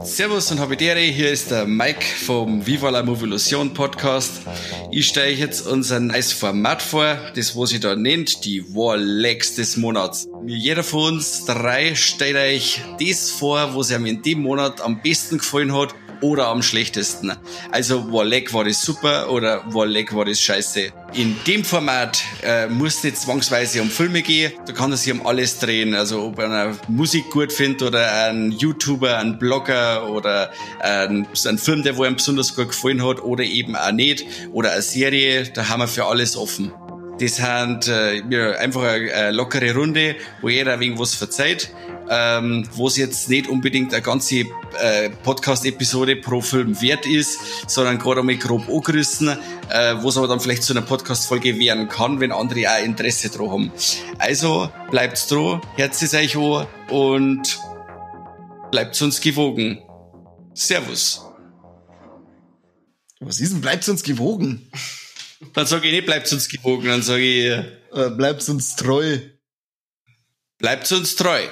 Servus und Habitäre, hier ist der Mike vom Viva la Movilusion Podcast. Ich stelle euch jetzt unser neues Format vor, das was sich da nennt, die Warlegs des Monats. Jeder von uns drei stellt euch das vor, was ihm in dem Monat am besten gefallen hat oder am schlechtesten. Also Warleg war das super oder Warleg war das scheiße. In dem Format äh, muss nicht zwangsweise um Filme gehen, da kann er sich um alles drehen. Also ob er Musik gut findet oder ein YouTuber, ein Blogger oder ein, ein Film, der wo ihm besonders gut gefallen hat oder eben auch nicht oder eine Serie, da haben wir für alles offen. Das sind äh, einfach eine, eine lockere Runde, wo jeder wegen was verzeiht ähm, wo es jetzt nicht unbedingt eine ganze äh, Podcast-Episode pro Film wert ist, sondern gerade einmal grob angerissen, äh, wo es aber dann vielleicht zu einer Podcast-Folge werden kann, wenn andere auch Interesse dran haben. Also bleibt dran, herzt es euch an und bleibt uns gewogen. Servus. Was ist denn, bleibt uns gewogen? Dann sage ich nicht, bleibt uns gewogen, dann sage ich, äh, bleibt uns treu. Bleibt uns treu.